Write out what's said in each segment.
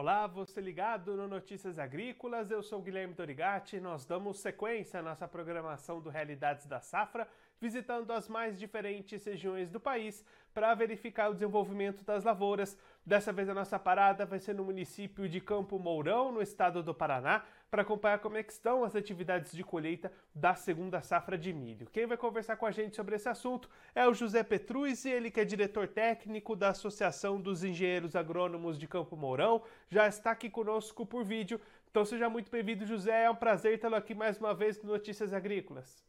Olá, você ligado no Notícias Agrícolas, eu sou Guilherme Dorigati. Nós damos sequência à nossa programação do Realidades da Safra, visitando as mais diferentes regiões do país para verificar o desenvolvimento das lavouras. Dessa vez a nossa parada vai ser no município de Campo Mourão, no estado do Paraná, para acompanhar como é estão as atividades de colheita da segunda safra de milho. Quem vai conversar com a gente sobre esse assunto é o José Petruz, ele que é diretor técnico da Associação dos Engenheiros Agrônomos de Campo Mourão, já está aqui conosco por vídeo. Então seja muito bem-vindo, José. É um prazer tê-lo aqui mais uma vez no Notícias Agrícolas.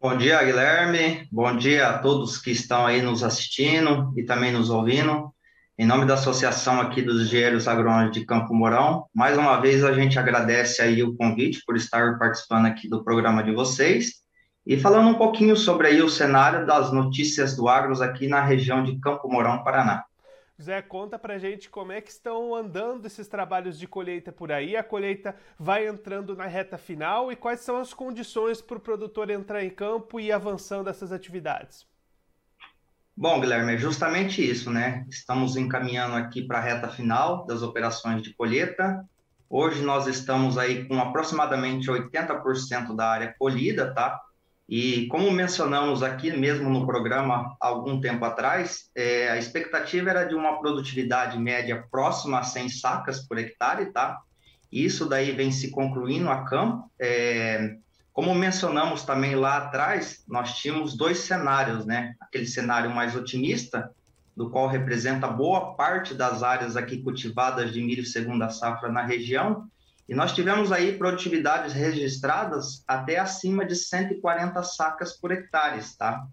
Bom dia, Guilherme. Bom dia a todos que estão aí nos assistindo e também nos ouvindo. Em nome da associação aqui dos engenheiros agrônomos de Campo Mourão, mais uma vez a gente agradece aí o convite por estar participando aqui do programa de vocês e falando um pouquinho sobre aí o cenário das notícias do agros aqui na região de Campo Mourão, Paraná. Zé, conta pra gente como é que estão andando esses trabalhos de colheita por aí. A colheita vai entrando na reta final e quais são as condições para o produtor entrar em campo e ir avançando essas atividades? Bom, Guilherme, é justamente isso, né? Estamos encaminhando aqui para a reta final das operações de colheita. Hoje nós estamos aí com aproximadamente 80% da área colhida, tá? E como mencionamos aqui mesmo no programa algum tempo atrás, é, a expectativa era de uma produtividade média próxima a 100 sacas por hectare, tá? Isso daí vem se concluindo a campo. É, como mencionamos também lá atrás, nós tínhamos dois cenários, né? Aquele cenário mais otimista, do qual representa boa parte das áreas aqui cultivadas de milho segunda safra na região, e nós tivemos aí produtividades registradas até acima de 140 sacas por hectare, tá?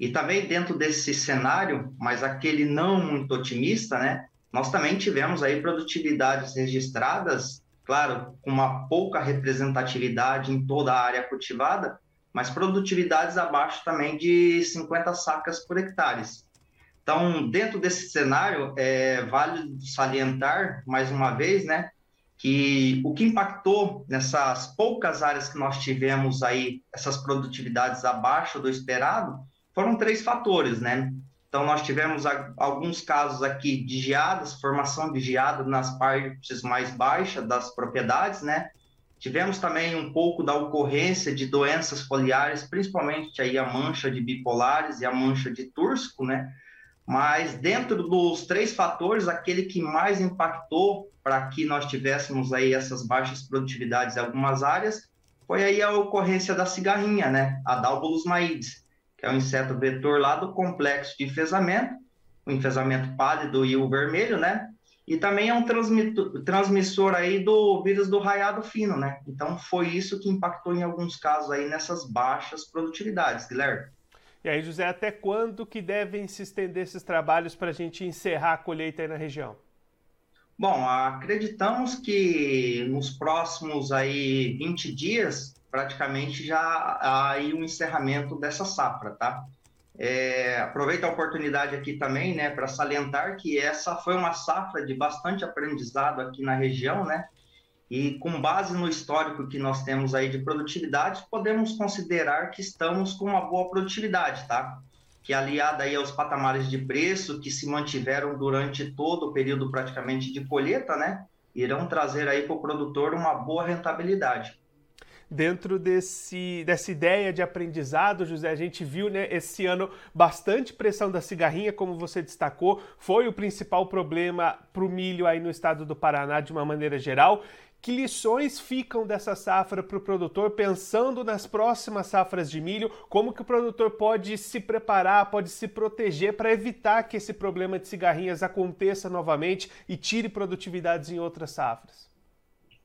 E também dentro desse cenário, mas aquele não muito otimista, né? Nós também tivemos aí produtividades registradas claro, com uma pouca representatividade em toda a área cultivada, mas produtividades abaixo também de 50 sacas por hectare. Então, dentro desse cenário, é, vale salientar, mais uma vez, né, que o que impactou nessas poucas áreas que nós tivemos aí, essas produtividades abaixo do esperado, foram três fatores, né? Então, nós tivemos alguns casos aqui de geadas, formação de geada nas partes mais baixas das propriedades, né? Tivemos também um pouco da ocorrência de doenças foliares, principalmente aí a mancha de bipolares e a mancha de tursco, né? Mas dentro dos três fatores, aquele que mais impactou para que nós tivéssemos aí essas baixas produtividades em algumas áreas foi aí a ocorrência da cigarrinha, né? A Dalbolus maides que é um inseto vetor lá do complexo de enfesamento, o enfesamento pálido e o vermelho, né? E também é um transmissor aí do vírus do raiado fino, né? Então foi isso que impactou em alguns casos aí nessas baixas produtividades, Guilherme. E aí, José, até quando que devem se estender esses trabalhos para a gente encerrar a colheita aí na região? Bom, acreditamos que nos próximos aí 20 dias praticamente já há aí um encerramento dessa safra, tá? É, aproveito a oportunidade aqui também, né, para salientar que essa foi uma safra de bastante aprendizado aqui na região, né? E com base no histórico que nós temos aí de produtividade, podemos considerar que estamos com uma boa produtividade, tá? Que aliada aí aos patamares de preço que se mantiveram durante todo o período praticamente de colheita, né? Irão trazer aí para o produtor uma boa rentabilidade dentro desse, dessa ideia de aprendizado, José, a gente viu né, esse ano bastante pressão da cigarrinha, como você destacou, foi o principal problema para o milho aí no estado do Paraná de uma maneira geral. Que lições ficam dessa safra para o produtor, pensando nas próximas safras de milho? Como que o produtor pode se preparar, pode se proteger para evitar que esse problema de cigarrinhas aconteça novamente e tire produtividades em outras safras?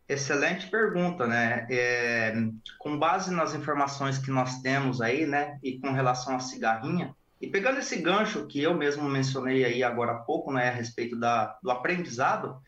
Excelente pergunta, né? É, com base nas informações que nós temos aí, né, e com relação à cigarrinha, e pegando esse gancho que eu mesmo mencionei aí agora há pouco, né, a respeito da, do aprendizado,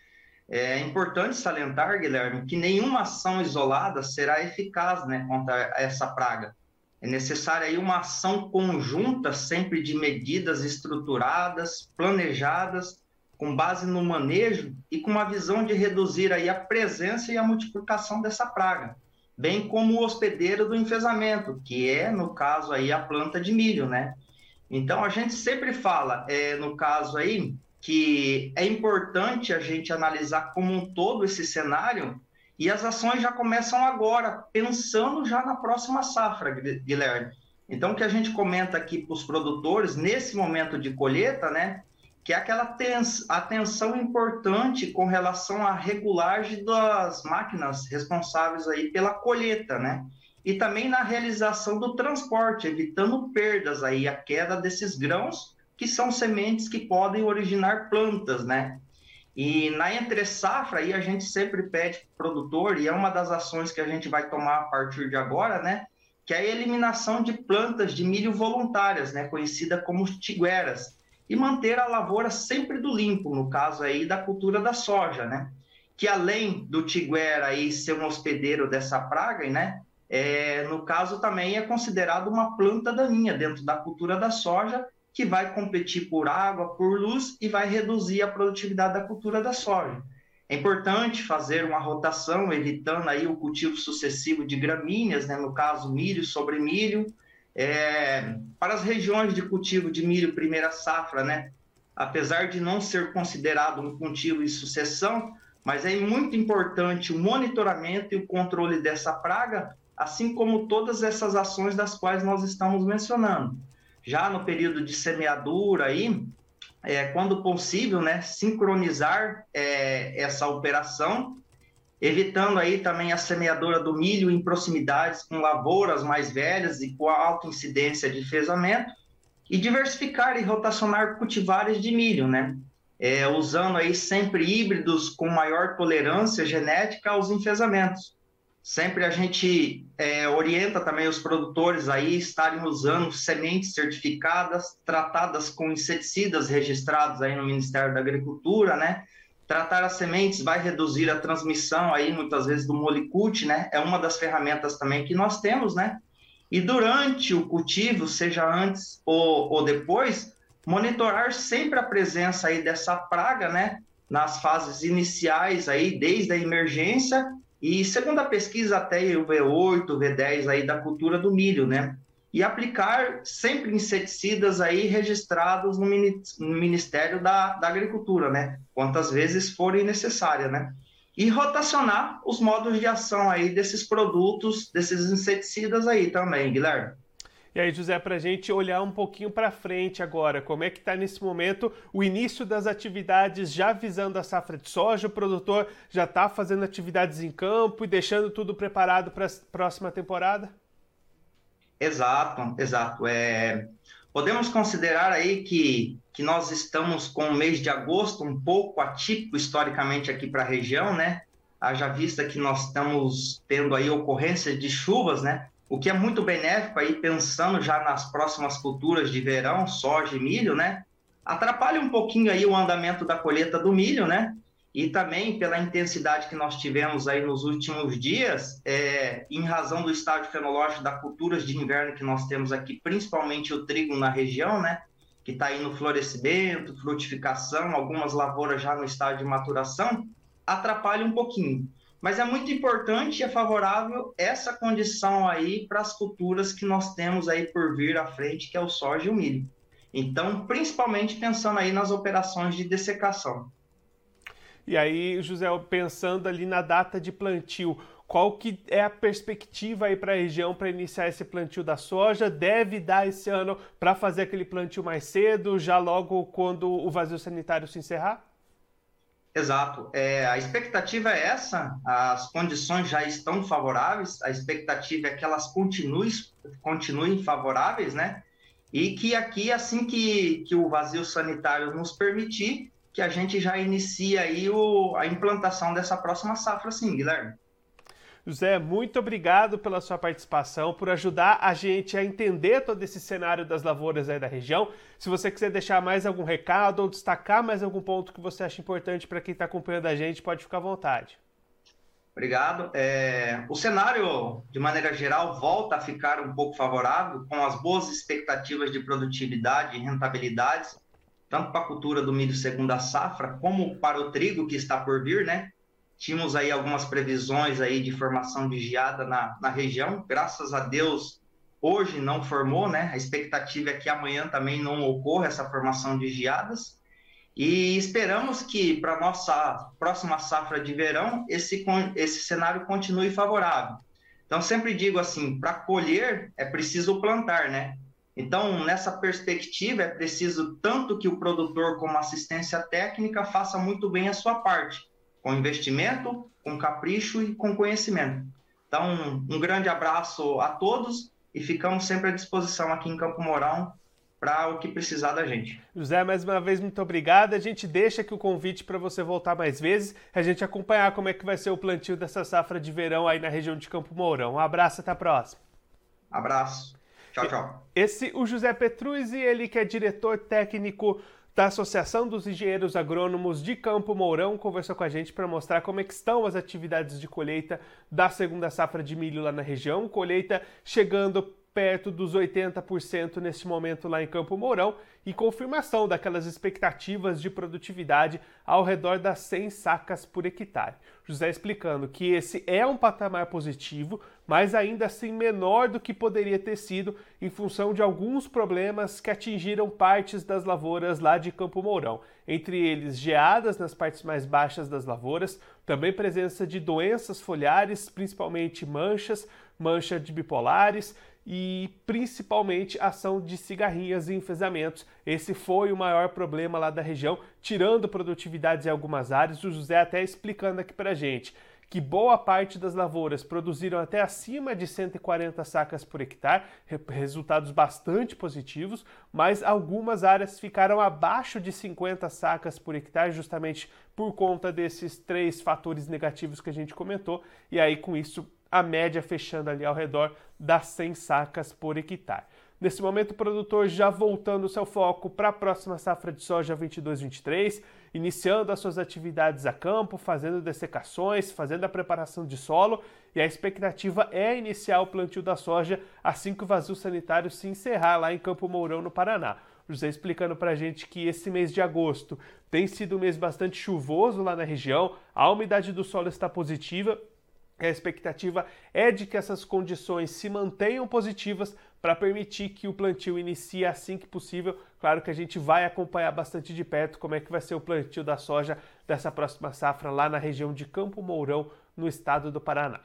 é importante salientar, Guilherme, que nenhuma ação isolada será eficaz, né, contra essa praga. É necessária aí uma ação conjunta, sempre de medidas estruturadas, planejadas com base no manejo e com uma visão de reduzir aí a presença e a multiplicação dessa praga, bem como o hospedeiro do enfesamento, que é, no caso aí, a planta de milho, né? Então, a gente sempre fala, é, no caso aí, que é importante a gente analisar como um todo esse cenário e as ações já começam agora, pensando já na próxima safra, Guilherme. Então, o que a gente comenta aqui para os produtores, nesse momento de colheita, né, que é aquela atenção importante com relação à regulagem das máquinas responsáveis aí pela colheita, né? E também na realização do transporte, evitando perdas aí, a queda desses grãos, que são sementes que podem originar plantas, né? E na entre safra aí a gente sempre pede para o produtor, e é uma das ações que a gente vai tomar a partir de agora, né? Que é a eliminação de plantas de milho voluntárias, né? Conhecida como tigueras e manter a lavoura sempre do limpo, no caso aí da cultura da soja, né? Que além do tiguera aí ser um hospedeiro dessa praga, né? É, no caso também é considerado uma planta daninha dentro da cultura da soja, que vai competir por água, por luz e vai reduzir a produtividade da cultura da soja. É importante fazer uma rotação, evitando aí o cultivo sucessivo de gramíneas, né? no caso milho sobre milho, é, para as regiões de cultivo de milho primeira safra, né? Apesar de não ser considerado um cultivo em sucessão, mas é muito importante o monitoramento e o controle dessa praga, assim como todas essas ações das quais nós estamos mencionando. Já no período de semeadura aí, é, quando possível, né, sincronizar é, essa operação evitando aí também a semeadura do milho em proximidades com lavouras mais velhas e com alta incidência de enfesamento, e diversificar e rotacionar cultivares de milho, né? É, usando aí sempre híbridos com maior tolerância genética aos enfesamentos. Sempre a gente é, orienta também os produtores aí estarem usando sementes certificadas, tratadas com inseticidas registrados aí no Ministério da Agricultura, né? Tratar as sementes vai reduzir a transmissão aí muitas vezes do molicute, né? É uma das ferramentas também que nós temos, né? E durante o cultivo, seja antes ou, ou depois, monitorar sempre a presença aí dessa praga, né? Nas fases iniciais aí, desde a emergência e segundo a pesquisa até o V8, V10 aí da cultura do milho, né? E aplicar sempre inseticidas aí registrados no Ministério da, da Agricultura, né? Quantas vezes forem necessárias, né? E rotacionar os modos de ação aí desses produtos, desses inseticidas aí também, Guilherme. E aí, José, para a gente olhar um pouquinho para frente agora, como é que está nesse momento o início das atividades já visando a safra de soja? O produtor já está fazendo atividades em campo e deixando tudo preparado para a próxima temporada? Exato, exato. É, podemos considerar aí que, que nós estamos com o mês de agosto um pouco atípico historicamente aqui para a região, né? Haja vista que nós estamos tendo aí ocorrência de chuvas, né? O que é muito benéfico aí pensando já nas próximas culturas de verão, soja e milho, né? Atrapalha um pouquinho aí o andamento da colheita do milho, né? E também pela intensidade que nós tivemos aí nos últimos dias, é, em razão do estágio fenológico da culturas de inverno que nós temos aqui, principalmente o trigo na região, né, que está aí no florescimento, frutificação, algumas lavouras já no estágio de maturação, atrapalha um pouquinho. Mas é muito importante e é favorável essa condição aí para as culturas que nós temos aí por vir à frente, que é o soja e o milho. Então, principalmente pensando aí nas operações de dessecação. E aí, José, pensando ali na data de plantio, qual que é a perspectiva aí para a região para iniciar esse plantio da soja? Deve dar esse ano para fazer aquele plantio mais cedo, já logo quando o vazio sanitário se encerrar? Exato. É, a expectativa é essa, as condições já estão favoráveis, a expectativa é que elas continuem, continuem favoráveis, né? E que aqui, assim que, que o vazio sanitário nos permitir, que a gente já inicia aí o, a implantação dessa próxima safra, sim, Guilherme. José, muito obrigado pela sua participação, por ajudar a gente a entender todo esse cenário das lavouras aí da região. Se você quiser deixar mais algum recado ou destacar mais algum ponto que você acha importante para quem está acompanhando a gente, pode ficar à vontade. Obrigado. É, o cenário, de maneira geral, volta a ficar um pouco favorável, com as boas expectativas de produtividade e rentabilidade tanto para a cultura do milho segunda safra, como para o trigo que está por vir, né? Tínhamos aí algumas previsões aí de formação de geada na, na região, graças a Deus, hoje não formou, né? A expectativa é que amanhã também não ocorra essa formação de geadas. E esperamos que para nossa próxima safra de verão esse, esse cenário continue favorável. Então, sempre digo assim: para colher é preciso plantar, né? Então, nessa perspectiva, é preciso tanto que o produtor, como assistência técnica, faça muito bem a sua parte, com investimento, com capricho e com conhecimento. Então, um grande abraço a todos e ficamos sempre à disposição aqui em Campo Mourão para o que precisar da gente. José, mais uma vez, muito obrigado. A gente deixa aqui o convite para você voltar mais vezes, a gente acompanhar como é que vai ser o plantio dessa safra de verão aí na região de Campo Mourão. Um abraço, até a próxima. Abraço. Tchau, tchau. Esse, o José Petruzzi, ele que é diretor técnico da Associação dos Engenheiros Agrônomos de Campo Mourão, conversou com a gente para mostrar como é estão as atividades de colheita da segunda safra de milho lá na região. Colheita chegando perto dos 80% neste momento lá em Campo Mourão e confirmação daquelas expectativas de produtividade ao redor das 100 sacas por hectare. José explicando que esse é um patamar positivo, mas ainda assim menor do que poderia ter sido em função de alguns problemas que atingiram partes das lavouras lá de Campo Mourão, entre eles geadas nas partes mais baixas das lavouras, também presença de doenças foliares, principalmente manchas, mancha de bipolares e principalmente ação de cigarrinhas e enfesamentos. Esse foi o maior problema lá da região, tirando produtividades em algumas áreas. O José até explicando aqui pra gente que boa parte das lavouras produziram até acima de 140 sacas por hectare, resultados bastante positivos, mas algumas áreas ficaram abaixo de 50 sacas por hectare, justamente por conta desses três fatores negativos que a gente comentou, e aí com isso a média fechando ali ao redor das 100 sacas por hectare. Nesse momento, o produtor já voltando seu foco para a próxima safra de soja 22-23, iniciando as suas atividades a campo, fazendo dessecações, fazendo a preparação de solo, e a expectativa é iniciar o plantio da soja assim que o vazio sanitário se encerrar lá em Campo Mourão, no Paraná. José explicando para a gente que esse mês de agosto tem sido um mês bastante chuvoso lá na região, a umidade do solo está positiva a expectativa é de que essas condições se mantenham positivas para permitir que o plantio inicie assim que possível. Claro que a gente vai acompanhar bastante de perto como é que vai ser o plantio da soja dessa próxima safra lá na região de Campo Mourão, no estado do Paraná.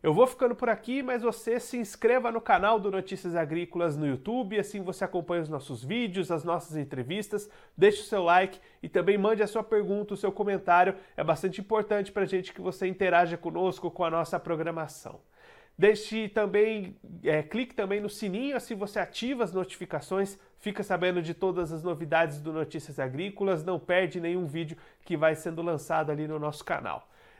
Eu vou ficando por aqui, mas você se inscreva no canal do Notícias Agrícolas no YouTube, assim você acompanha os nossos vídeos, as nossas entrevistas, deixe o seu like e também mande a sua pergunta, o seu comentário. É bastante importante para a gente que você interaja conosco com a nossa programação. Deixe também, é, clique também no sininho, assim você ativa as notificações, fica sabendo de todas as novidades do Notícias Agrícolas, não perde nenhum vídeo que vai sendo lançado ali no nosso canal.